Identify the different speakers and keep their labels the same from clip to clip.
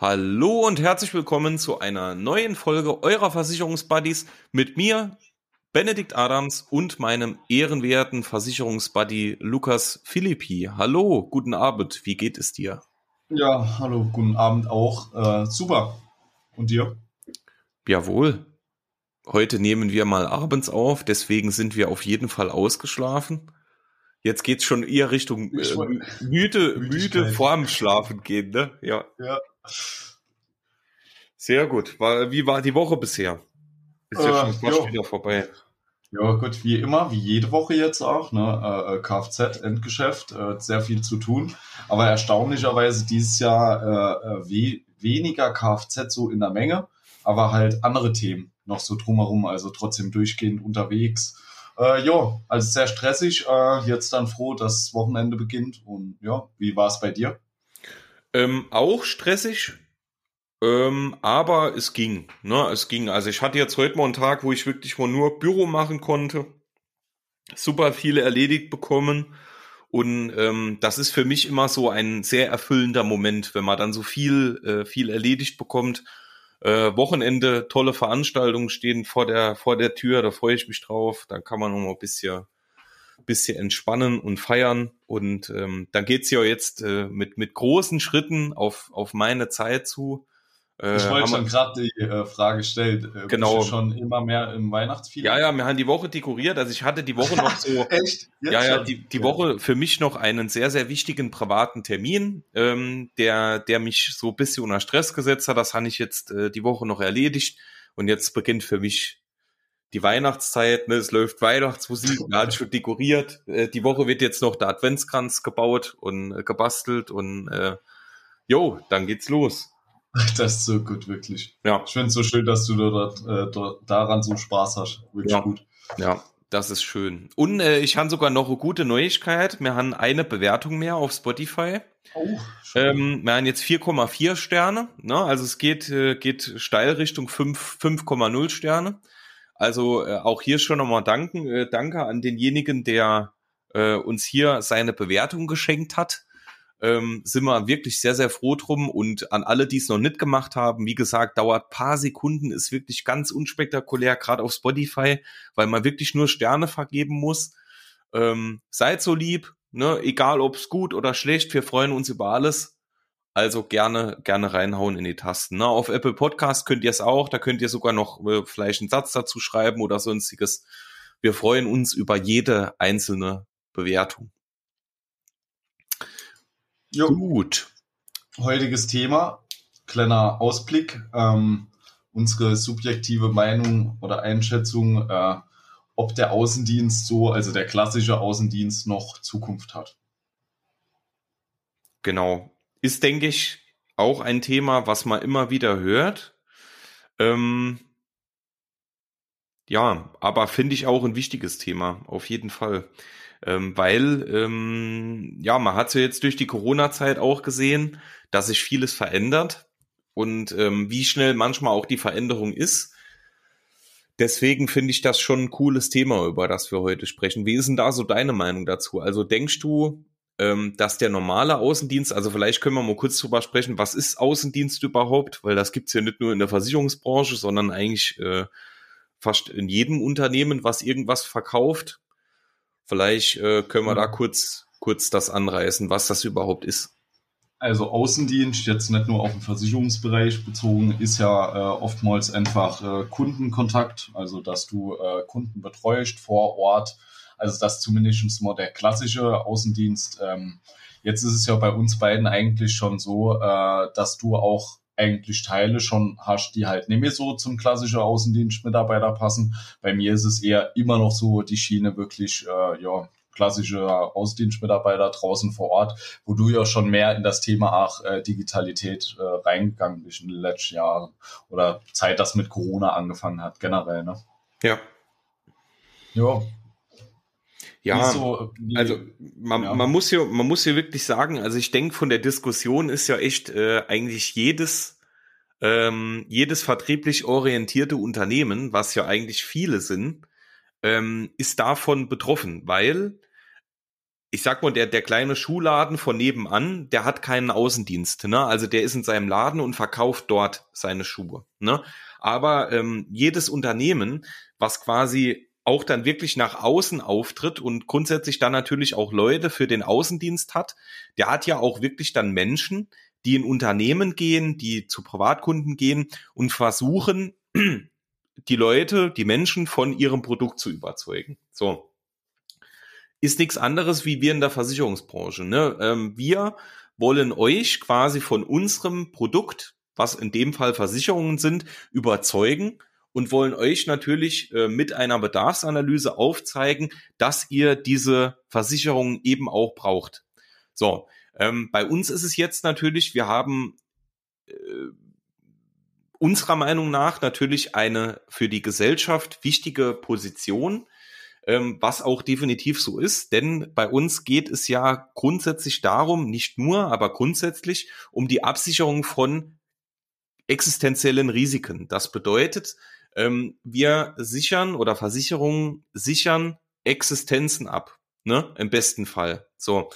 Speaker 1: Hallo und herzlich willkommen zu einer neuen Folge eurer Versicherungsbuddies mit mir, Benedikt Adams und meinem ehrenwerten Versicherungsbuddy Lukas Philippi. Hallo, guten Abend, wie geht es dir?
Speaker 2: Ja, hallo, guten Abend auch. Äh, super. Und dir?
Speaker 1: Jawohl. Heute nehmen wir mal abends auf, deswegen sind wir auf jeden Fall ausgeschlafen. Jetzt geht's schon eher Richtung äh, müde, müde vorm Schlafen gehen, ne? Ja. Ja. Sehr gut. Wie war die Woche bisher? Ist ja äh, schon fast wieder vorbei.
Speaker 2: Ja, gut, wie immer, wie jede Woche jetzt auch, ne? Äh, äh Kfz, Endgeschäft, sehr viel zu tun. Aber erstaunlicherweise dieses Jahr äh, we weniger Kfz so in der Menge, aber halt andere Themen noch so drumherum, also trotzdem durchgehend unterwegs. Äh, ja, also sehr stressig. Äh, jetzt dann froh, dass Wochenende beginnt. Und ja, wie war es bei dir?
Speaker 1: Ähm, auch stressig, ähm, aber es ging. Ne? Es ging. Also ich hatte jetzt heute mal einen Tag, wo ich wirklich mal nur Büro machen konnte. Super viele erledigt bekommen. Und ähm, das ist für mich immer so ein sehr erfüllender Moment, wenn man dann so viel, äh, viel erledigt bekommt. Äh, Wochenende, tolle Veranstaltungen stehen vor der, vor der Tür, da freue ich mich drauf. Dann kann man noch mal ein bisschen bisschen entspannen und feiern. Und ähm, dann geht's ja jetzt äh, mit, mit großen Schritten auf, auf meine Zeit zu.
Speaker 2: Äh, ich wollte schon gerade die äh, Frage stellen.
Speaker 1: Äh, genau.
Speaker 2: Bist du schon immer mehr im Weihnachtsfeeling?
Speaker 1: Ja, ja, wir haben die Woche dekoriert. Also ich hatte die Woche noch so. Echt? Jetzt ja, ja, die, die Woche für mich noch einen sehr, sehr wichtigen privaten Termin, ähm, der, der mich so ein bisschen unter Stress gesetzt hat. Das habe ich jetzt äh, die Woche noch erledigt. Und jetzt beginnt für mich die Weihnachtszeit, ne, es läuft Weihnachtsmusik, wir haben schon dekoriert. Äh, die Woche wird jetzt noch der Adventskranz gebaut und äh, gebastelt und äh, jo, dann geht's los.
Speaker 2: Das ist so gut, wirklich. Ja. Ich finde es so schön, dass du dort, äh, dort, daran so Spaß hast. Wirklich
Speaker 1: ja.
Speaker 2: gut.
Speaker 1: Ja, das ist schön. Und äh, ich habe sogar noch eine gute Neuigkeit. Wir haben eine Bewertung mehr auf Spotify. Oh, ähm, wir haben jetzt 4,4 Sterne. Ne? Also es geht, äh, geht steil Richtung 5,0 Sterne. Also äh, auch hier schon nochmal danken, äh, danke an denjenigen, der äh, uns hier seine Bewertung geschenkt hat. Ähm, sind wir wirklich sehr, sehr froh drum und an alle, die es noch nicht gemacht haben, wie gesagt, dauert paar Sekunden, ist wirklich ganz unspektakulär, gerade auf Spotify, weil man wirklich nur Sterne vergeben muss. Ähm, seid so lieb, ne? egal ob es gut oder schlecht, wir freuen uns über alles. Also gerne, gerne reinhauen in die Tasten. Ne? Auf Apple Podcast könnt ihr es auch. Da könnt ihr sogar noch äh, vielleicht einen Satz dazu schreiben oder sonstiges. Wir freuen uns über jede einzelne Bewertung.
Speaker 2: Jo. Gut. Heutiges Thema, kleiner Ausblick. Ähm, unsere subjektive Meinung oder Einschätzung, äh, ob der Außendienst so, also der klassische Außendienst noch Zukunft hat.
Speaker 1: Genau ist, denke ich, auch ein Thema, was man immer wieder hört. Ähm, ja, aber finde ich auch ein wichtiges Thema, auf jeden Fall. Ähm, weil, ähm, ja, man hat ja jetzt durch die Corona-Zeit auch gesehen, dass sich vieles verändert und ähm, wie schnell manchmal auch die Veränderung ist. Deswegen finde ich das schon ein cooles Thema, über das wir heute sprechen. Wie ist denn da so deine Meinung dazu? Also denkst du, ähm, dass der normale Außendienst, also vielleicht können wir mal kurz drüber sprechen, was ist Außendienst überhaupt? Weil das gibt's ja nicht nur in der Versicherungsbranche, sondern eigentlich äh, fast in jedem Unternehmen, was irgendwas verkauft. Vielleicht äh, können wir da mhm. kurz, kurz das anreißen, was das überhaupt ist.
Speaker 2: Also Außendienst, jetzt nicht nur auf den Versicherungsbereich bezogen, ist ja äh, oftmals einfach äh, Kundenkontakt, also dass du äh, Kunden betreust vor Ort, also das zumindest mal der klassische Außendienst. Ähm, jetzt ist es ja bei uns beiden eigentlich schon so, äh, dass du auch eigentlich Teile schon hast, die halt nicht mehr so zum klassischen Außendienstmitarbeiter passen. Bei mir ist es eher immer noch so die Schiene wirklich, äh, ja, klassische Außendienstmitarbeiter draußen vor Ort, wo du ja schon mehr in das Thema auch äh, Digitalität äh, reingegangen bist in den letzten Jahren oder Zeit, das mit Corona angefangen hat, generell, ne?
Speaker 1: Ja. Ja, ja, so, wie, also man, ja. man muss hier, man muss hier wirklich sagen, also ich denke, von der Diskussion ist ja echt äh, eigentlich jedes, ähm, jedes vertrieblich orientierte Unternehmen, was ja eigentlich viele sind, ähm, ist davon betroffen, weil ich sag mal, der, der kleine Schuhladen von nebenan, der hat keinen Außendienst, ne? Also der ist in seinem Laden und verkauft dort seine Schuhe, ne? Aber ähm, jedes Unternehmen, was quasi auch dann wirklich nach außen auftritt und grundsätzlich dann natürlich auch Leute für den Außendienst hat, der hat ja auch wirklich dann Menschen, die in Unternehmen gehen, die zu Privatkunden gehen und versuchen, die Leute, die Menschen von ihrem Produkt zu überzeugen. So ist nichts anderes wie wir in der Versicherungsbranche. Ne? Ähm, wir wollen euch quasi von unserem Produkt, was in dem Fall Versicherungen sind, überzeugen und wollen euch natürlich äh, mit einer Bedarfsanalyse aufzeigen, dass ihr diese Versicherungen eben auch braucht. So, ähm, bei uns ist es jetzt natürlich, wir haben äh, unserer Meinung nach natürlich eine für die Gesellschaft wichtige Position ähm, was auch definitiv so ist, denn bei uns geht es ja grundsätzlich darum, nicht nur, aber grundsätzlich um die Absicherung von existenziellen Risiken. Das bedeutet, ähm, wir sichern oder Versicherungen sichern Existenzen ab, ne? Im besten Fall. So.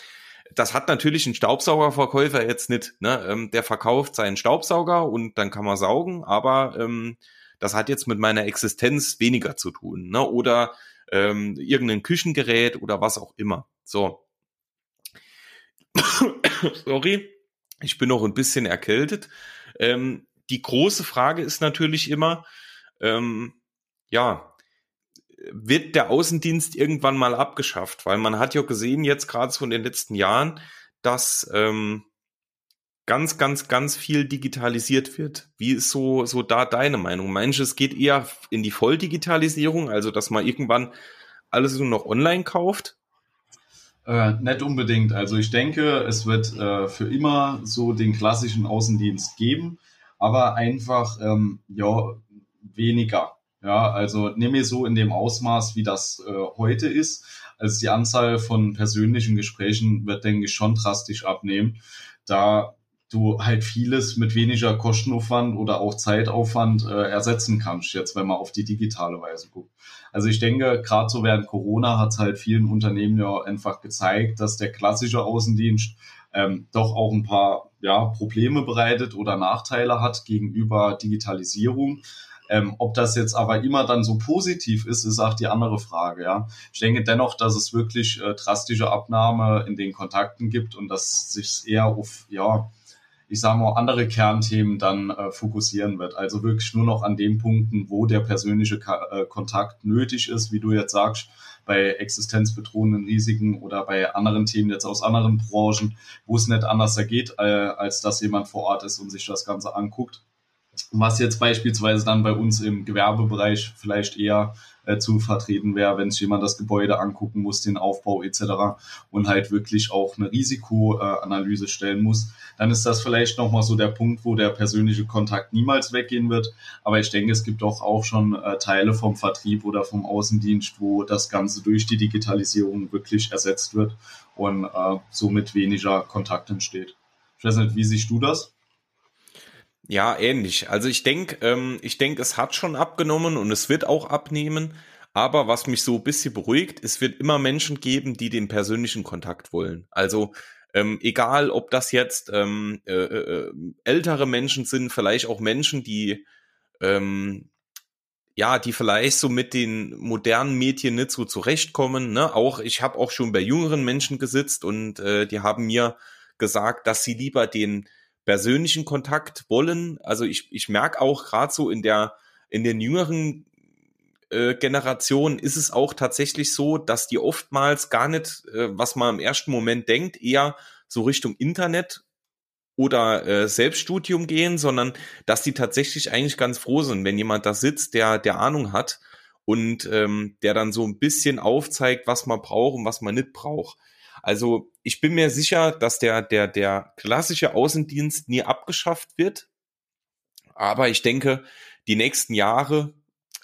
Speaker 1: Das hat natürlich ein Staubsaugerverkäufer jetzt nicht. Ne? Ähm, der verkauft seinen Staubsauger und dann kann man saugen, aber ähm, das hat jetzt mit meiner Existenz weniger zu tun. Ne? Oder ähm, irgendein Küchengerät oder was auch immer. So. Sorry, ich bin noch ein bisschen erkältet. Ähm, die große Frage ist natürlich immer, ähm, ja, wird der Außendienst irgendwann mal abgeschafft? Weil man hat ja gesehen, jetzt gerade so in den letzten Jahren, dass ähm, ganz, ganz, ganz viel digitalisiert wird. Wie ist so, so da deine Meinung? Meinst du, es geht eher in die Volldigitalisierung, also dass man irgendwann alles nur noch online kauft?
Speaker 2: Äh, nicht unbedingt. Also ich denke, es wird äh, für immer so den klassischen Außendienst geben, aber einfach ähm, ja weniger. Ja, also nehme so in dem Ausmaß, wie das äh, heute ist. Also die Anzahl von persönlichen Gesprächen wird, denke ich, schon drastisch abnehmen. Da du halt vieles mit weniger Kostenaufwand oder auch Zeitaufwand äh, ersetzen kannst, jetzt wenn man auf die digitale Weise guckt. Also ich denke, gerade so während Corona hat es halt vielen Unternehmen ja einfach gezeigt, dass der klassische Außendienst ähm, doch auch ein paar ja, Probleme bereitet oder Nachteile hat gegenüber Digitalisierung. Ähm, ob das jetzt aber immer dann so positiv ist, ist auch die andere Frage. Ja, ich denke dennoch, dass es wirklich äh, drastische Abnahme in den Kontakten gibt und dass sich eher auf ja ich sage mal, andere Kernthemen dann äh, fokussieren wird. Also wirklich nur noch an den Punkten, wo der persönliche Ka äh, Kontakt nötig ist, wie du jetzt sagst, bei existenzbedrohenden Risiken oder bei anderen Themen jetzt aus anderen Branchen, wo es nicht anders ergeht, äh, als dass jemand vor Ort ist und sich das Ganze anguckt. Was jetzt beispielsweise dann bei uns im Gewerbebereich vielleicht eher äh, zu vertreten wäre, wenn sich jemand das Gebäude angucken muss, den Aufbau etc. und halt wirklich auch eine Risikoanalyse stellen muss, dann ist das vielleicht nochmal so der Punkt, wo der persönliche Kontakt niemals weggehen wird. Aber ich denke, es gibt doch auch schon äh, Teile vom Vertrieb oder vom Außendienst, wo das Ganze durch die Digitalisierung wirklich ersetzt wird und äh, somit weniger Kontakt entsteht. Ich weiß nicht, wie siehst du das?
Speaker 1: Ja, ähnlich. Also ich denke, ähm, ich denke, es hat schon abgenommen und es wird auch abnehmen. Aber was mich so ein bisschen beruhigt, es wird immer Menschen geben, die den persönlichen Kontakt wollen. Also ähm, egal, ob das jetzt ähm, äh, äh, ältere Menschen sind, vielleicht auch Menschen, die ähm, ja, die vielleicht so mit den modernen Medien nicht so zurechtkommen. Ne? Auch ich habe auch schon bei jüngeren Menschen gesitzt und äh, die haben mir gesagt, dass sie lieber den persönlichen Kontakt wollen. Also ich, ich merke auch gerade so in der in den jüngeren äh, Generationen ist es auch tatsächlich so, dass die oftmals gar nicht, äh, was man im ersten Moment denkt, eher so Richtung Internet oder äh, Selbststudium gehen, sondern dass die tatsächlich eigentlich ganz froh sind, wenn jemand da sitzt, der der Ahnung hat und ähm, der dann so ein bisschen aufzeigt, was man braucht und was man nicht braucht. Also ich bin mir sicher, dass der, der, der klassische Außendienst nie abgeschafft wird. Aber ich denke, die nächsten Jahre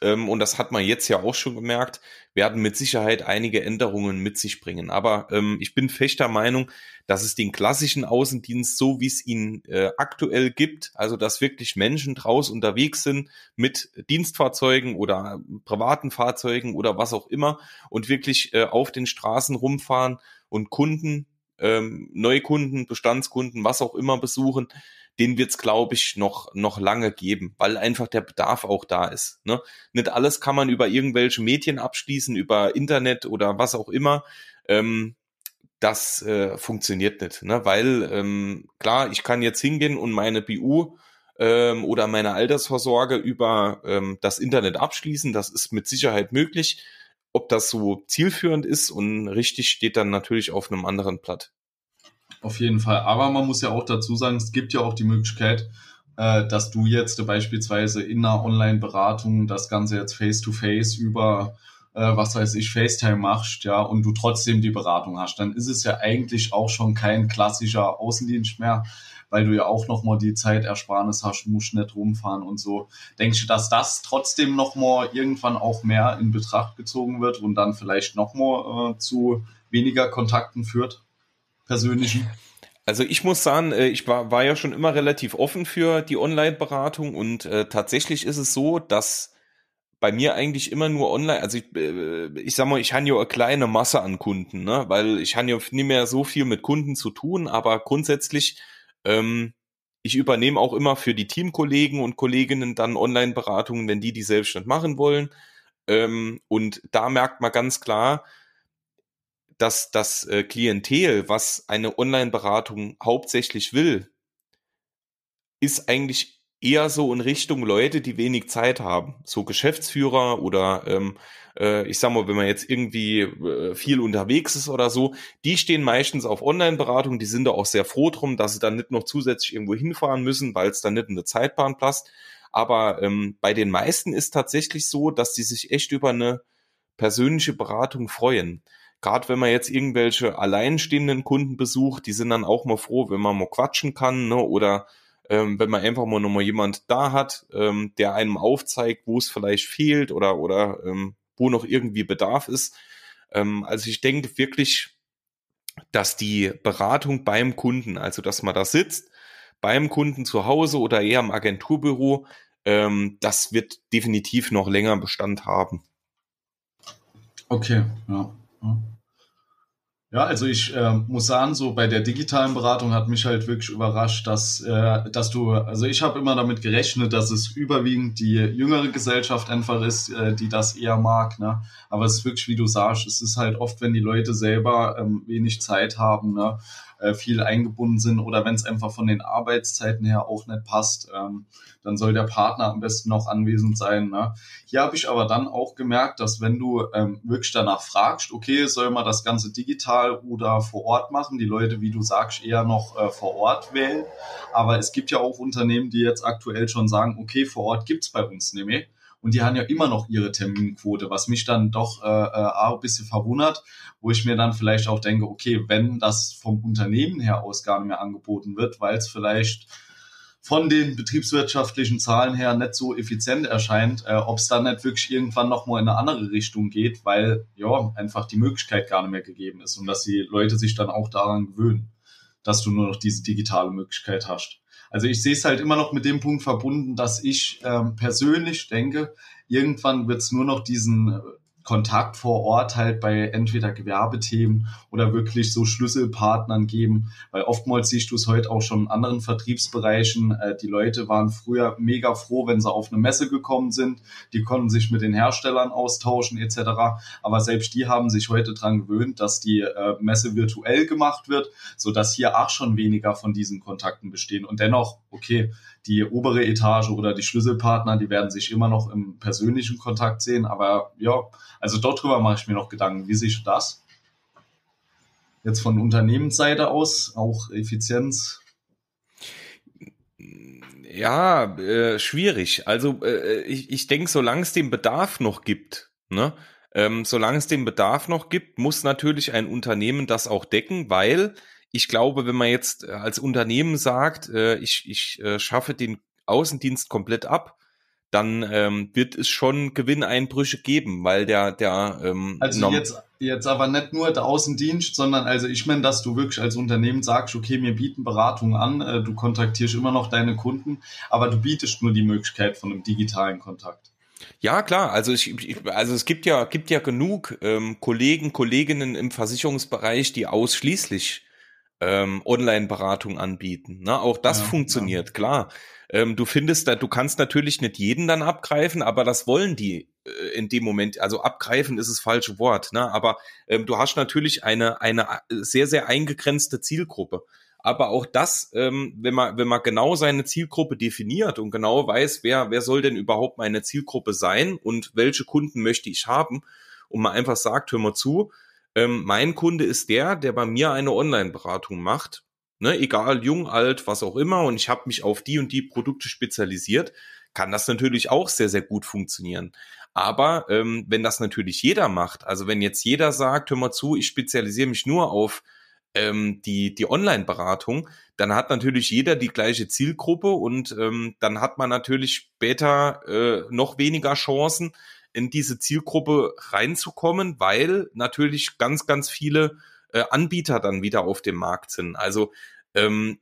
Speaker 1: und das hat man jetzt ja auch schon gemerkt, werden mit Sicherheit einige Änderungen mit sich bringen. Aber ähm, ich bin fechter Meinung, dass es den klassischen Außendienst, so wie es ihn äh, aktuell gibt, also dass wirklich Menschen draußen unterwegs sind mit Dienstfahrzeugen oder privaten Fahrzeugen oder was auch immer und wirklich äh, auf den Straßen rumfahren und Kunden, ähm, Neukunden, Bestandskunden, was auch immer besuchen, den wird's glaube ich noch noch lange geben, weil einfach der Bedarf auch da ist. Ne? Nicht alles kann man über irgendwelche Medien abschließen, über Internet oder was auch immer. Ähm, das äh, funktioniert nicht, ne? weil ähm, klar, ich kann jetzt hingehen und meine BU ähm, oder meine Altersvorsorge über ähm, das Internet abschließen. Das ist mit Sicherheit möglich. Ob das so zielführend ist und richtig steht dann natürlich auf einem anderen Blatt.
Speaker 2: Auf jeden Fall. Aber man muss ja auch dazu sagen, es gibt ja auch die Möglichkeit, äh, dass du jetzt beispielsweise in einer Online-Beratung das Ganze jetzt face-to-face über, äh, was weiß ich, FaceTime machst, ja, und du trotzdem die Beratung hast. Dann ist es ja eigentlich auch schon kein klassischer Außendienst mehr, weil du ja auch nochmal die Zeitersparnis hast, musst nicht rumfahren und so. Denkst du, dass das trotzdem nochmal irgendwann auch mehr in Betracht gezogen wird und dann vielleicht nochmal äh, zu weniger Kontakten führt? Persönlichen?
Speaker 1: Also ich muss sagen, äh, ich war, war ja schon immer relativ offen für die Online-Beratung und äh, tatsächlich ist es so, dass bei mir eigentlich immer nur online, also ich, äh, ich sag mal, ich habe ja eine kleine Masse an Kunden, ne? weil ich habe ja nicht mehr so viel mit Kunden zu tun, aber grundsätzlich, ähm, ich übernehme auch immer für die Teamkollegen und Kolleginnen dann Online-Beratungen, wenn die die selbstständig machen wollen. Ähm, und da merkt man ganz klar, dass das äh, Klientel, was eine Online-Beratung hauptsächlich will, ist eigentlich eher so in Richtung Leute, die wenig Zeit haben. So Geschäftsführer oder ähm, äh, ich sag mal, wenn man jetzt irgendwie äh, viel unterwegs ist oder so, die stehen meistens auf Online-Beratung, die sind da auch sehr froh drum, dass sie dann nicht noch zusätzlich irgendwo hinfahren müssen, weil es dann nicht in der Zeitbahn passt. Aber ähm, bei den meisten ist tatsächlich so, dass die sich echt über eine persönliche Beratung freuen gerade wenn man jetzt irgendwelche alleinstehenden Kunden besucht, die sind dann auch mal froh, wenn man mal quatschen kann, ne? Oder ähm, wenn man einfach mal nochmal jemand da hat, ähm, der einem aufzeigt, wo es vielleicht fehlt oder oder ähm, wo noch irgendwie Bedarf ist. Ähm, also ich denke wirklich, dass die Beratung beim Kunden, also dass man da sitzt, beim Kunden zu Hause oder eher im Agenturbüro, ähm, das wird definitiv noch länger Bestand haben.
Speaker 2: Okay, ja. Ja, also ich äh, muss sagen, so bei der digitalen Beratung hat mich halt wirklich überrascht, dass, äh, dass du, also ich habe immer damit gerechnet, dass es überwiegend die jüngere Gesellschaft einfach ist, äh, die das eher mag. Ne? Aber es ist wirklich, wie du sagst, es ist halt oft, wenn die Leute selber ähm, wenig Zeit haben, ne? Äh, viel eingebunden sind oder wenn es einfach von den Arbeitszeiten her auch nicht passt, ähm, dann soll der Partner am besten noch anwesend sein. Ne? Hier habe ich aber dann auch gemerkt, dass wenn du ähm, wirklich danach fragst, okay, soll man das Ganze digital oder vor Ort machen, die Leute, wie du sagst, eher noch äh, vor Ort wählen. Aber es gibt ja auch Unternehmen, die jetzt aktuell schon sagen, okay, vor Ort gibt's bei uns mehr und die haben ja immer noch ihre Terminquote, was mich dann doch äh, äh, ein bisschen verwundert, wo ich mir dann vielleicht auch denke, okay, wenn das vom Unternehmen her aus gar nicht mehr angeboten wird, weil es vielleicht von den betriebswirtschaftlichen Zahlen her nicht so effizient erscheint, äh, ob es dann nicht wirklich irgendwann nochmal in eine andere Richtung geht, weil ja einfach die Möglichkeit gar nicht mehr gegeben ist und dass die Leute sich dann auch daran gewöhnen, dass du nur noch diese digitale Möglichkeit hast. Also ich sehe es halt immer noch mit dem Punkt verbunden, dass ich ähm, persönlich denke, irgendwann wird es nur noch diesen Kontakt vor Ort halt bei entweder Gewerbethemen oder wirklich so Schlüsselpartnern geben, weil oftmals siehst du es heute auch schon in anderen Vertriebsbereichen. Äh, die Leute waren früher mega froh, wenn sie auf eine Messe gekommen sind. Die konnten sich mit den Herstellern austauschen etc. Aber selbst die haben sich heute dran gewöhnt, dass die äh, Messe virtuell gemacht wird, so dass hier auch schon weniger von diesen Kontakten bestehen. Und dennoch, okay, die obere Etage oder die Schlüsselpartner, die werden sich immer noch im persönlichen Kontakt sehen. Aber ja, also dort drüber mache ich mir noch Gedanken. Wie siehst du das? Jetzt von Unternehmensseite aus, auch Effizienz.
Speaker 1: Ja, äh, schwierig. Also äh, ich, ich denke, solange es den Bedarf noch gibt, ne, ähm, solange es den Bedarf noch gibt, muss natürlich ein Unternehmen das auch decken, weil ich glaube, wenn man jetzt äh, als Unternehmen sagt, äh, ich, ich äh, schaffe den Außendienst komplett ab, dann ähm, wird es schon Gewinneinbrüche geben, weil der der ähm,
Speaker 2: also jetzt jetzt aber nicht nur der Außendienst, sondern also ich meine, dass du wirklich als Unternehmen sagst, okay, wir bieten Beratung an, äh, du kontaktierst immer noch deine Kunden, aber du bietest nur die Möglichkeit von einem digitalen Kontakt.
Speaker 1: Ja, klar. Also ich, ich also es gibt ja gibt ja genug ähm, Kollegen, Kolleginnen im Versicherungsbereich, die ausschließlich ähm, Online-Beratung anbieten. Ne? Auch das ja, funktioniert, ja. klar. Ähm, du findest da, du kannst natürlich nicht jeden dann abgreifen, aber das wollen die äh, in dem Moment. Also abgreifen ist das falsche Wort, ne? Aber ähm, du hast natürlich eine eine sehr sehr eingegrenzte Zielgruppe. Aber auch das, ähm, wenn man wenn man genau seine Zielgruppe definiert und genau weiß, wer wer soll denn überhaupt meine Zielgruppe sein und welche Kunden möchte ich haben, und man einfach sagt, hör mal zu, ähm, mein Kunde ist der, der bei mir eine Online-Beratung macht ne, egal jung, alt, was auch immer, und ich habe mich auf die und die Produkte spezialisiert, kann das natürlich auch sehr, sehr gut funktionieren. Aber ähm, wenn das natürlich jeder macht, also wenn jetzt jeder sagt, hör mal zu, ich spezialisiere mich nur auf ähm, die, die Online-Beratung, dann hat natürlich jeder die gleiche Zielgruppe und ähm, dann hat man natürlich später äh, noch weniger Chancen, in diese Zielgruppe reinzukommen, weil natürlich ganz, ganz viele äh, Anbieter dann wieder auf dem Markt sind. Also ähm,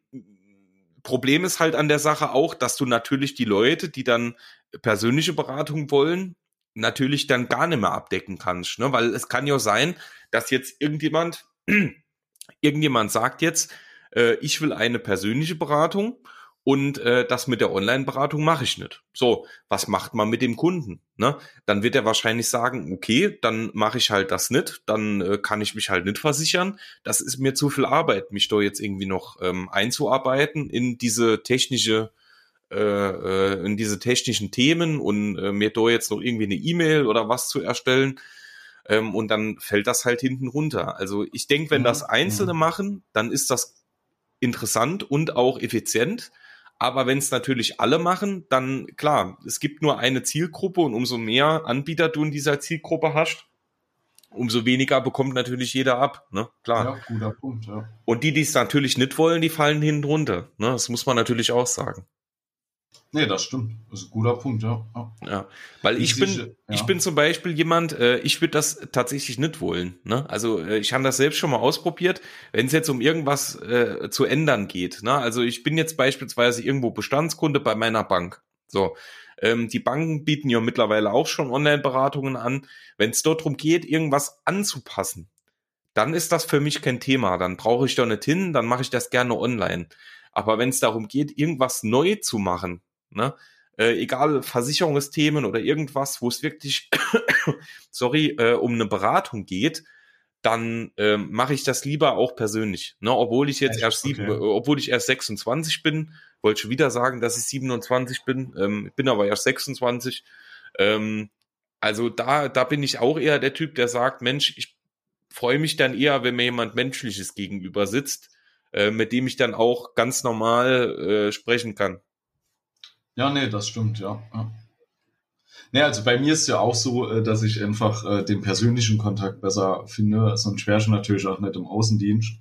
Speaker 1: Problem ist halt an der Sache auch, dass du natürlich die Leute, die dann persönliche Beratung wollen, natürlich dann gar nicht mehr abdecken kannst, ne? Weil es kann ja sein, dass jetzt irgendjemand, irgendjemand sagt jetzt, äh, ich will eine persönliche Beratung und äh, das mit der Online-Beratung mache ich nicht. So, was macht man mit dem Kunden? Ne? Dann wird er wahrscheinlich sagen, okay, dann mache ich halt das nicht, dann äh, kann ich mich halt nicht versichern. Das ist mir zu viel Arbeit, mich da jetzt irgendwie noch ähm, einzuarbeiten in diese technische äh, äh in diese technischen Themen und äh, mir da jetzt noch irgendwie eine E-Mail oder was zu erstellen. Ähm, und dann fällt das halt hinten runter. Also ich denke, wenn das Einzelne machen, dann ist das interessant und auch effizient. Aber wenn es natürlich alle machen, dann klar, es gibt nur eine Zielgruppe und umso mehr Anbieter du in dieser Zielgruppe hast, umso weniger bekommt natürlich jeder ab, ne? Klar. Ja, guter Punkt, ja. Und die, die es natürlich nicht wollen, die fallen hinten runter. Ne? Das muss man natürlich auch sagen.
Speaker 2: Nee, das stimmt. Das ist ein guter Punkt, ja.
Speaker 1: Ja, weil ich, bin, ja. ich bin zum Beispiel jemand, äh, ich würde das tatsächlich nicht wollen. Ne? Also äh, ich habe das selbst schon mal ausprobiert, wenn es jetzt um irgendwas äh, zu ändern geht. Ne? Also ich bin jetzt beispielsweise irgendwo Bestandskunde bei meiner Bank. So, ähm, die Banken bieten ja mittlerweile auch schon Online-Beratungen an. Wenn es dort darum geht, irgendwas anzupassen, dann ist das für mich kein Thema. Dann brauche ich da nicht hin, dann mache ich das gerne online. Aber wenn es darum geht, irgendwas neu zu machen, Ne? Äh, egal Versicherungsthemen oder irgendwas, wo es wirklich, sorry, äh, um eine Beratung geht, dann ähm, mache ich das lieber auch persönlich. Ne? Obwohl ich jetzt Echt? erst sieben, okay. äh, obwohl ich erst 26 bin, wollte schon wieder sagen, dass ich 27 bin, ähm, bin aber erst 26. Ähm, also da, da bin ich auch eher der Typ, der sagt, Mensch, ich freue mich dann eher, wenn mir jemand Menschliches gegenüber sitzt, äh, mit dem ich dann auch ganz normal äh, sprechen kann.
Speaker 2: Ja, nee, das stimmt, ja. ja. Nee, also bei mir ist ja auch so, äh, dass ich einfach äh, den persönlichen Kontakt besser finde, sonst wäre ich natürlich auch nicht im Außendienst.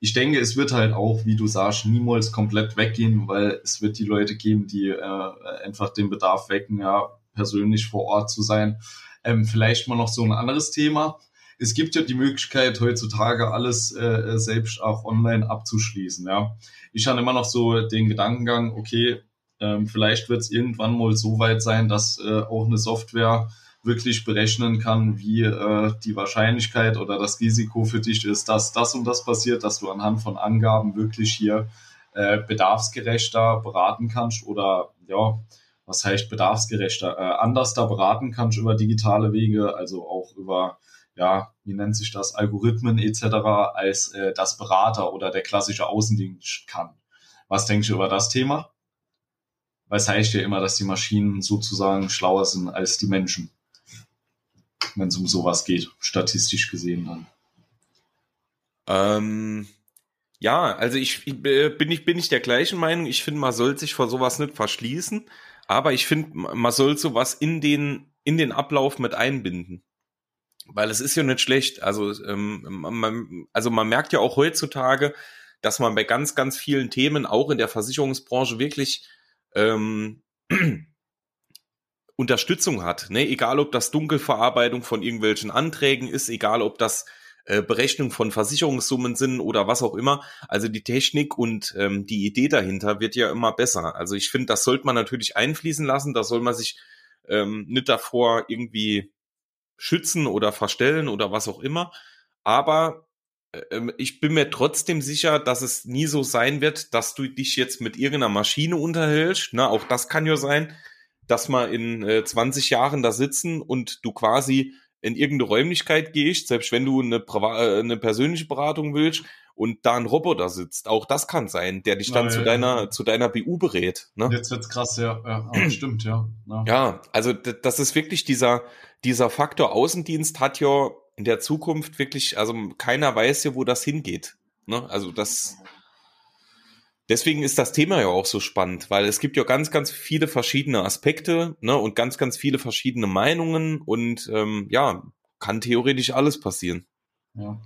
Speaker 2: Ich denke, es wird halt auch, wie du sagst, niemals komplett weggehen, weil es wird die Leute geben, die äh, einfach den Bedarf wecken, ja, persönlich vor Ort zu sein. Ähm, vielleicht mal noch so ein anderes Thema. Es gibt ja die Möglichkeit, heutzutage alles äh, selbst auch online abzuschließen. Ja, ich habe immer noch so den Gedankengang, okay, ähm, vielleicht wird es irgendwann mal so weit sein, dass äh, auch eine Software wirklich berechnen kann, wie äh, die Wahrscheinlichkeit oder das Risiko für dich ist, dass das und das passiert, dass du anhand von Angaben wirklich hier äh, bedarfsgerechter beraten kannst oder ja, was heißt bedarfsgerechter, äh, anders da beraten kannst über digitale Wege, also auch über ja, wie nennt sich das, Algorithmen etc., als äh, das Berater oder der klassische Außendienst kann. Was denkst du über das Thema? Weil es heißt ja immer, dass die Maschinen sozusagen schlauer sind als die Menschen. Wenn es um sowas geht, statistisch gesehen dann.
Speaker 1: Ähm, ja, also ich, ich bin ich bin ich der gleichen Meinung. Ich finde, man soll sich vor sowas nicht verschließen, aber ich finde, man soll sowas in den in den Ablauf mit einbinden, weil es ist ja nicht schlecht. Also ähm, man, also man merkt ja auch heutzutage, dass man bei ganz ganz vielen Themen auch in der Versicherungsbranche wirklich ähm, Unterstützung hat. Ne? Egal, ob das Dunkelverarbeitung von irgendwelchen Anträgen ist, egal, ob das äh, Berechnung von Versicherungssummen sind oder was auch immer. Also die Technik und ähm, die Idee dahinter wird ja immer besser. Also ich finde, das sollte man natürlich einfließen lassen. Da soll man sich ähm, nicht davor irgendwie schützen oder verstellen oder was auch immer. Aber äh, ich bin mir trotzdem sicher, dass es nie so sein wird, dass du dich jetzt mit irgendeiner Maschine unterhältst. Na, auch das kann ja sein, dass man in äh, 20 Jahren da sitzen und du quasi in irgendeine Räumlichkeit gehst, selbst wenn du eine, äh, eine persönliche Beratung willst und da ein Roboter sitzt. Auch das kann sein, der dich dann ja, zu deiner ja. zu deiner BU berät.
Speaker 2: Ne? Jetzt wird's krass, ja, ja stimmt, ja.
Speaker 1: ja. Also das ist wirklich dieser dieser Faktor Außendienst hat ja in der Zukunft wirklich, also keiner weiß ja, wo das hingeht. Ne? Also das Deswegen ist das Thema ja auch so spannend, weil es gibt ja ganz, ganz viele verschiedene Aspekte ne, und ganz, ganz viele verschiedene Meinungen und ähm, ja, kann theoretisch alles passieren.
Speaker 2: Ja.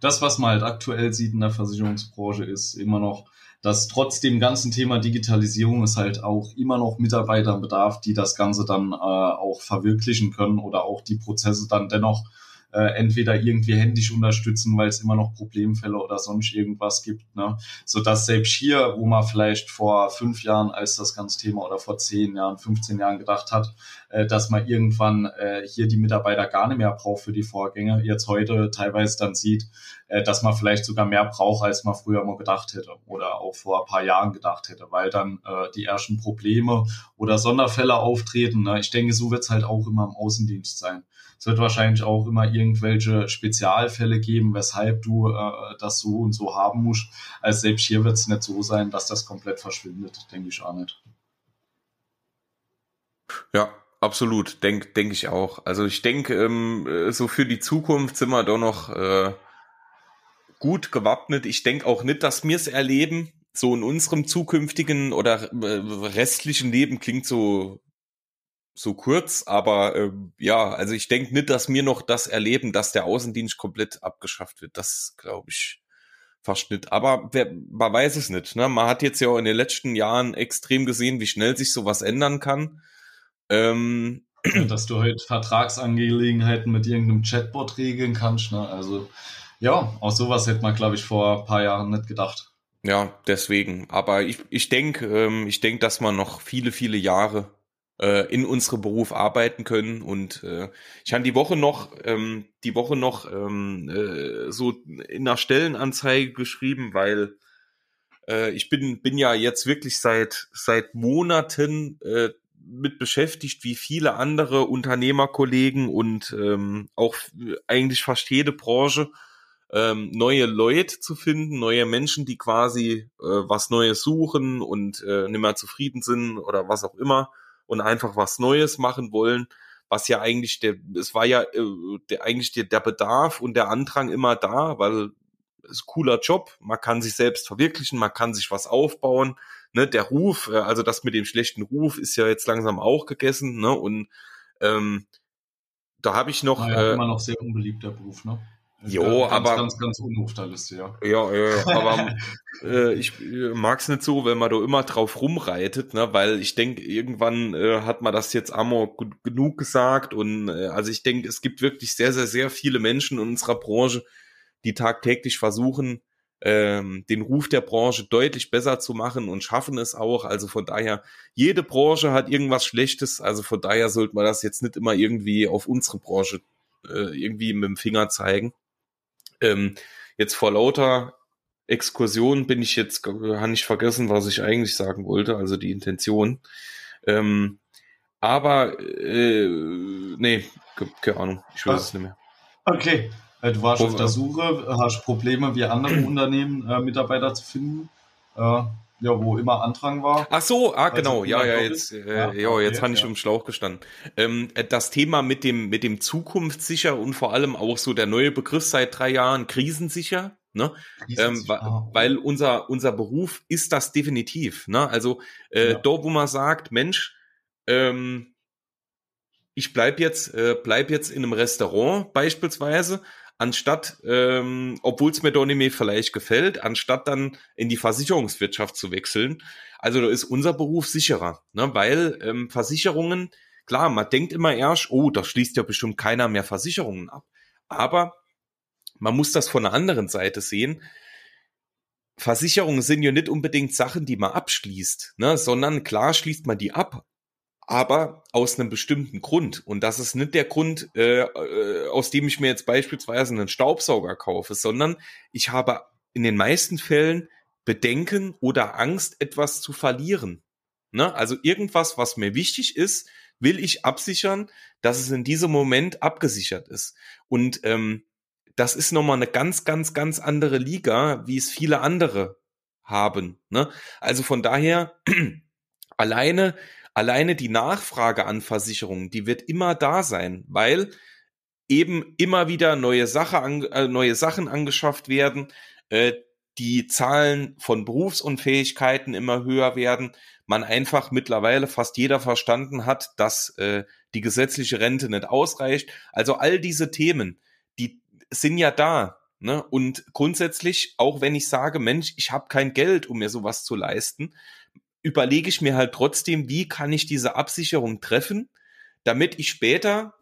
Speaker 2: Das, was man halt aktuell sieht in der Versicherungsbranche, ist immer noch, dass trotz dem ganzen Thema Digitalisierung es halt auch immer noch Mitarbeiter bedarf, die das Ganze dann äh, auch verwirklichen können oder auch die Prozesse dann dennoch äh, entweder irgendwie händisch unterstützen, weil es immer noch Problemfälle oder sonst irgendwas gibt. Ne? Sodass selbst hier, wo man vielleicht vor fünf Jahren als das ganze Thema oder vor zehn Jahren, 15 Jahren gedacht hat, äh, dass man irgendwann äh, hier die Mitarbeiter gar nicht mehr braucht für die Vorgänge, jetzt heute teilweise dann sieht, äh, dass man vielleicht sogar mehr braucht, als man früher mal gedacht hätte oder auch vor ein paar Jahren gedacht hätte, weil dann äh, die ersten Probleme oder Sonderfälle auftreten. Ne? Ich denke, so wird es halt auch immer im Außendienst sein. Es wird wahrscheinlich auch immer irgendwelche Spezialfälle geben, weshalb du äh, das so und so haben musst. Also selbst hier wird es nicht so sein, dass das komplett verschwindet, denke ich auch nicht.
Speaker 1: Ja, absolut, denke denk ich auch. Also ich denke, ähm, so für die Zukunft sind wir doch noch äh, gut gewappnet. Ich denke auch nicht, dass wir es erleben, so in unserem zukünftigen oder äh, restlichen Leben klingt so so kurz, aber äh, ja, also ich denke nicht, dass wir noch das erleben, dass der Außendienst komplett abgeschafft wird. Das glaube ich fast nicht. Aber wer, man weiß es nicht. Ne? Man hat jetzt ja auch in den letzten Jahren extrem gesehen, wie schnell sich sowas ändern kann. Ähm,
Speaker 2: ja, dass du halt Vertragsangelegenheiten mit irgendeinem Chatbot regeln kannst. Ne? Also ja, auch sowas hätte man, glaube ich, vor ein paar Jahren nicht gedacht.
Speaker 1: Ja, deswegen. Aber ich, ich denke, ähm, ich denke, dass man noch viele, viele Jahre äh, in unserem Beruf arbeiten können. Und äh, ich habe die Woche noch, ähm, die Woche noch ähm, äh, so in einer Stellenanzeige geschrieben, weil äh, ich bin, bin ja jetzt wirklich seit, seit Monaten äh, mit beschäftigt, wie viele andere Unternehmerkollegen und ähm, auch eigentlich fast jede Branche, ähm, neue Leute zu finden, neue Menschen, die quasi äh, was Neues suchen und äh, nicht mehr zufrieden sind oder was auch immer und einfach was Neues machen wollen, was ja eigentlich der, es war ja äh, der, eigentlich der, der Bedarf und der Andrang immer da, weil es ist cooler Job, man kann sich selbst verwirklichen, man kann sich was aufbauen, ne, der Ruf, äh, also das mit dem schlechten Ruf ist ja jetzt langsam auch gegessen, ne, und ähm, da habe ich noch
Speaker 2: naja, äh, immer noch sehr unbeliebter Beruf, ne?
Speaker 1: Jo, ganz, aber
Speaker 2: ganz, ganz unten der Liste, ja.
Speaker 1: Ja, ja, aber äh, ich äh, mag's nicht so, wenn man da immer drauf rumreitet, ne, weil ich denke, irgendwann äh, hat man das jetzt Amor genug gesagt und äh, also ich denke, es gibt wirklich sehr, sehr, sehr viele Menschen in unserer Branche, die tagtäglich versuchen, ähm, den Ruf der Branche deutlich besser zu machen und schaffen es auch. Also von daher, jede Branche hat irgendwas Schlechtes. Also von daher sollte man das jetzt nicht immer irgendwie auf unsere Branche äh, irgendwie mit dem Finger zeigen. Ähm, jetzt vor lauter Exkursion bin ich jetzt, habe ich vergessen, was ich eigentlich sagen wollte, also die Intention. Ähm, aber, äh, nee, keine Ahnung, ich weiß ah, es nicht mehr.
Speaker 2: Okay, äh, du warst auf der Suche, hast Probleme wie andere Unternehmen, äh, Mitarbeiter zu finden. Äh, ja, wo immer Andrang war.
Speaker 1: Ach so, ah, also genau, ja, ja, jetzt, äh, ja, ja, jetzt okay, habe ich ja. im Schlauch gestanden. Ähm, äh, das Thema mit dem, mit dem zukunftssicher und vor allem auch so der neue Begriff seit drei Jahren krisensicher, ne? Krisensicher. Ähm, weil unser, unser Beruf ist das definitiv, ne? Also, äh, ja. dort, wo man sagt, Mensch, ähm, ich bleib jetzt, äh, bleib jetzt in einem Restaurant beispielsweise, anstatt, ähm, obwohl es mir mehr vielleicht gefällt, anstatt dann in die Versicherungswirtschaft zu wechseln. Also da ist unser Beruf sicherer, ne? weil ähm, Versicherungen klar, man denkt immer erst, oh, da schließt ja bestimmt keiner mehr Versicherungen ab. Aber man muss das von der anderen Seite sehen. Versicherungen sind ja nicht unbedingt Sachen, die man abschließt, ne, sondern klar schließt man die ab, aber aus einem bestimmten Grund. Und das ist nicht der Grund, äh, äh, aus dem ich mir jetzt beispielsweise einen Staubsauger kaufe, sondern ich habe in den meisten Fällen Bedenken oder Angst, etwas zu verlieren. Ne? Also irgendwas, was mir wichtig ist, will ich absichern, dass es in diesem Moment abgesichert ist. Und ähm, das ist nochmal eine ganz, ganz, ganz andere Liga, wie es viele andere haben. Ne? Also von daher, alleine, alleine die Nachfrage an Versicherungen, die wird immer da sein, weil eben immer wieder neue, Sache an, äh, neue Sachen angeschafft werden, äh, die Zahlen von Berufsunfähigkeiten immer höher werden, man einfach mittlerweile fast jeder verstanden hat, dass äh, die gesetzliche Rente nicht ausreicht. Also all diese Themen, die sind ja da. Ne? Und grundsätzlich, auch wenn ich sage, Mensch, ich habe kein Geld, um mir sowas zu leisten, überlege ich mir halt trotzdem, wie kann ich diese Absicherung treffen, damit ich später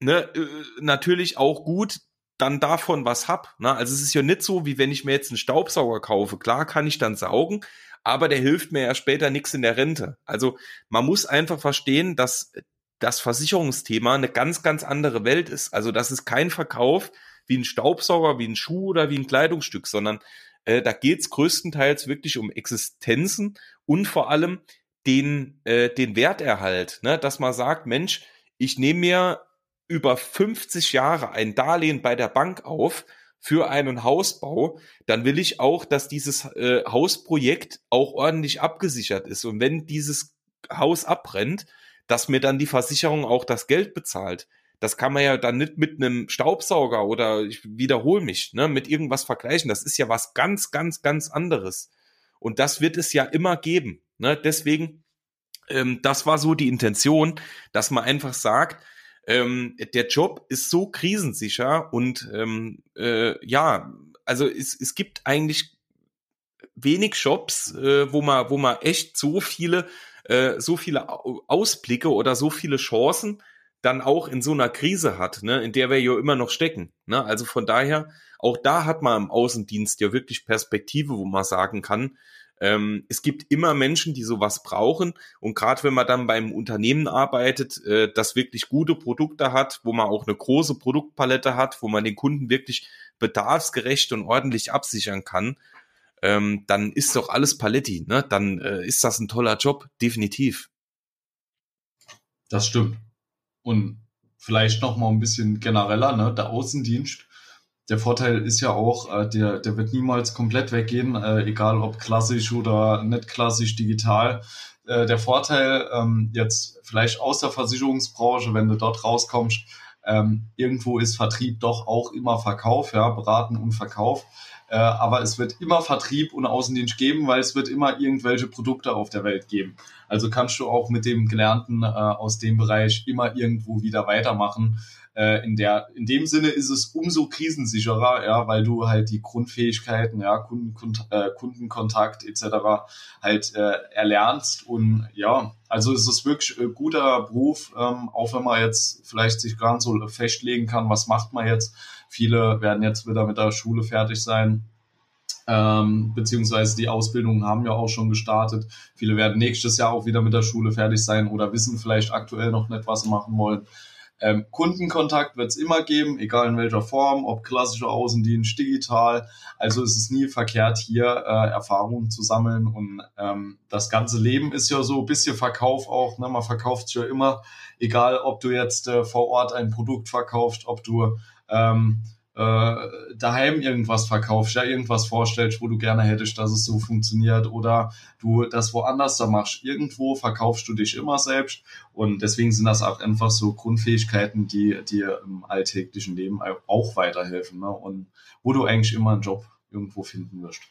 Speaker 1: ne, äh, natürlich auch gut dann davon was hab. Ne? Also es ist ja nicht so, wie wenn ich mir jetzt einen Staubsauger kaufe. Klar kann ich dann saugen, aber der hilft mir ja später nichts in der Rente. Also man muss einfach verstehen, dass das Versicherungsthema eine ganz, ganz andere Welt ist. Also das ist kein Verkauf wie ein Staubsauger, wie ein Schuh oder wie ein Kleidungsstück, sondern äh, da geht's größtenteils wirklich um Existenzen und vor allem den, äh, den Werterhalt, ne? dass man sagt, Mensch, ich nehme mir über 50 Jahre ein Darlehen bei der Bank auf für einen Hausbau, dann will ich auch, dass dieses äh, Hausprojekt auch ordentlich abgesichert ist. Und wenn dieses Haus abbrennt, dass mir dann die Versicherung auch das Geld bezahlt. Das kann man ja dann nicht mit einem Staubsauger oder ich wiederhole mich, ne, mit irgendwas vergleichen. Das ist ja was ganz, ganz, ganz anderes. Und das wird es ja immer geben. Ne? Deswegen, ähm, das war so die Intention, dass man einfach sagt, ähm, der Job ist so krisensicher und ähm, äh, ja, also es, es gibt eigentlich wenig Jobs, äh, wo man, wo man echt so viele, äh, so viele Ausblicke oder so viele Chancen dann auch in so einer Krise hat, ne, in der wir ja immer noch stecken. Ne? Also von daher, auch da hat man im Außendienst ja wirklich Perspektive, wo man sagen kann, ähm, es gibt immer Menschen, die sowas brauchen. Und gerade wenn man dann beim Unternehmen arbeitet, äh, das wirklich gute Produkte hat, wo man auch eine große Produktpalette hat, wo man den Kunden wirklich bedarfsgerecht und ordentlich absichern kann, ähm, dann ist doch alles Paletti. Ne? Dann äh, ist das ein toller Job, definitiv.
Speaker 2: Das stimmt. Und vielleicht noch mal ein bisschen genereller, ne? der Außendienst der Vorteil ist ja auch, äh, der, der wird niemals komplett weggehen, äh, egal ob klassisch oder nicht klassisch digital. Äh, der Vorteil ähm, jetzt vielleicht aus der Versicherungsbranche, wenn du dort rauskommst, ähm, irgendwo ist Vertrieb doch auch immer Verkauf, ja, beraten und Verkauf. Äh, aber es wird immer Vertrieb und Außendienst geben, weil es wird immer irgendwelche Produkte auf der Welt geben. Also kannst du auch mit dem Gelernten äh, aus dem Bereich immer irgendwo wieder weitermachen. Äh, in der, in dem Sinne ist es umso krisensicherer, ja, weil du halt die Grundfähigkeiten, ja, Kundenkont äh, Kundenkontakt etc. halt äh, erlernst und ja, also es ist wirklich ein guter Beruf, ähm, auch wenn man jetzt vielleicht sich gar nicht so festlegen kann, was macht man jetzt. Viele werden jetzt wieder mit der Schule fertig sein, ähm, beziehungsweise die Ausbildungen haben ja auch schon gestartet. Viele werden nächstes Jahr auch wieder mit der Schule fertig sein oder wissen vielleicht aktuell noch nicht, was sie machen wollen. Ähm, Kundenkontakt wird es immer geben, egal in welcher Form, ob klassischer Außendienst, digital. Also es ist nie verkehrt, hier äh, Erfahrungen zu sammeln. Und ähm, das ganze Leben ist ja so ein bisschen Verkauf auch. Ne? Man verkauft ja immer, egal ob du jetzt äh, vor Ort ein Produkt verkaufst, ob du ähm, äh, daheim irgendwas verkaufst, ja, irgendwas vorstellst, wo du gerne hättest, dass es so funktioniert oder du das woanders da machst. Irgendwo verkaufst du dich immer selbst und deswegen sind das auch einfach so Grundfähigkeiten, die dir im alltäglichen Leben auch weiterhelfen ne? und wo du eigentlich immer einen Job irgendwo finden wirst.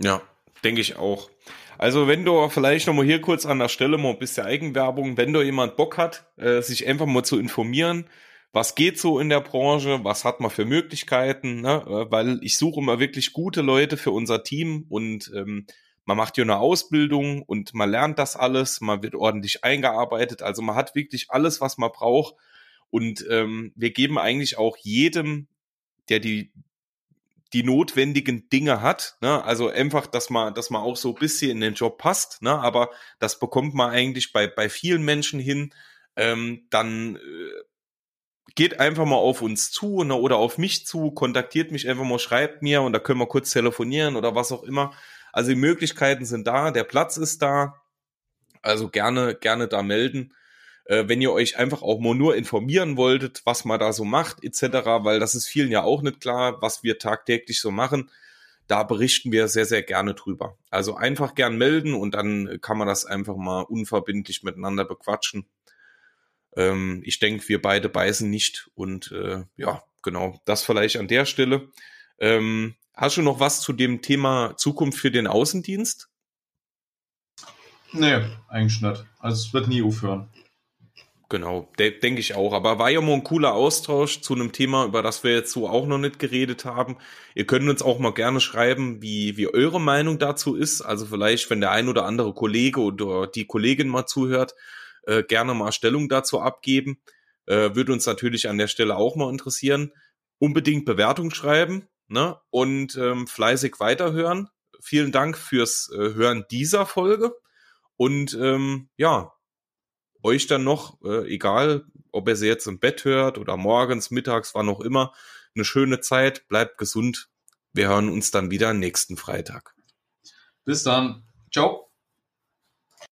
Speaker 1: Ja, denke ich auch. Also wenn du vielleicht nochmal hier kurz an der Stelle mal ein bisschen Eigenwerbung, wenn du jemand Bock hat, äh, sich einfach mal zu informieren, was geht so in der Branche, was hat man für Möglichkeiten, ne? Äh, weil ich suche immer wirklich gute Leute für unser Team und ähm, man macht hier eine Ausbildung und man lernt das alles, man wird ordentlich eingearbeitet. Also man hat wirklich alles, was man braucht. Und ähm, wir geben eigentlich auch jedem, der die die notwendigen Dinge hat. Ne? Also einfach, dass man, dass man auch so ein bisschen in den Job passt. Ne? Aber das bekommt man eigentlich bei, bei vielen Menschen hin. Ähm, dann äh, geht einfach mal auf uns zu ne? oder auf mich zu, kontaktiert mich einfach mal, schreibt mir und da können wir kurz telefonieren oder was auch immer. Also die Möglichkeiten sind da, der Platz ist da. Also gerne, gerne da melden. Äh, wenn ihr euch einfach auch mal nur informieren wolltet, was man da so macht, etc., weil das ist vielen ja auch nicht klar, was wir tagtäglich so machen. Da berichten wir sehr, sehr gerne drüber. Also einfach gern melden und dann kann man das einfach mal unverbindlich miteinander bequatschen. Ähm, ich denke, wir beide beißen nicht und äh, ja, genau, das vielleicht an der Stelle. Ähm, Hast du noch was zu dem Thema Zukunft für den Außendienst?
Speaker 2: Nee, eigentlich nicht. Also es wird nie aufhören.
Speaker 1: Genau, de denke ich auch. Aber war ja mal ein cooler Austausch zu einem Thema, über das wir jetzt so auch noch nicht geredet haben. Ihr könnt uns auch mal gerne schreiben, wie, wie eure Meinung dazu ist. Also vielleicht, wenn der ein oder andere Kollege oder die Kollegin mal zuhört, äh, gerne mal Stellung dazu abgeben. Äh, würde uns natürlich an der Stelle auch mal interessieren. Unbedingt Bewertung schreiben ne? und ähm, fleißig weiterhören. Vielen Dank fürs äh, Hören dieser Folge. Und ähm, ja, euch dann noch, äh, egal ob ihr sie jetzt im Bett hört oder morgens, mittags, wann auch immer, eine schöne Zeit, bleibt gesund. Wir hören uns dann wieder nächsten Freitag.
Speaker 2: Bis dann. Ciao.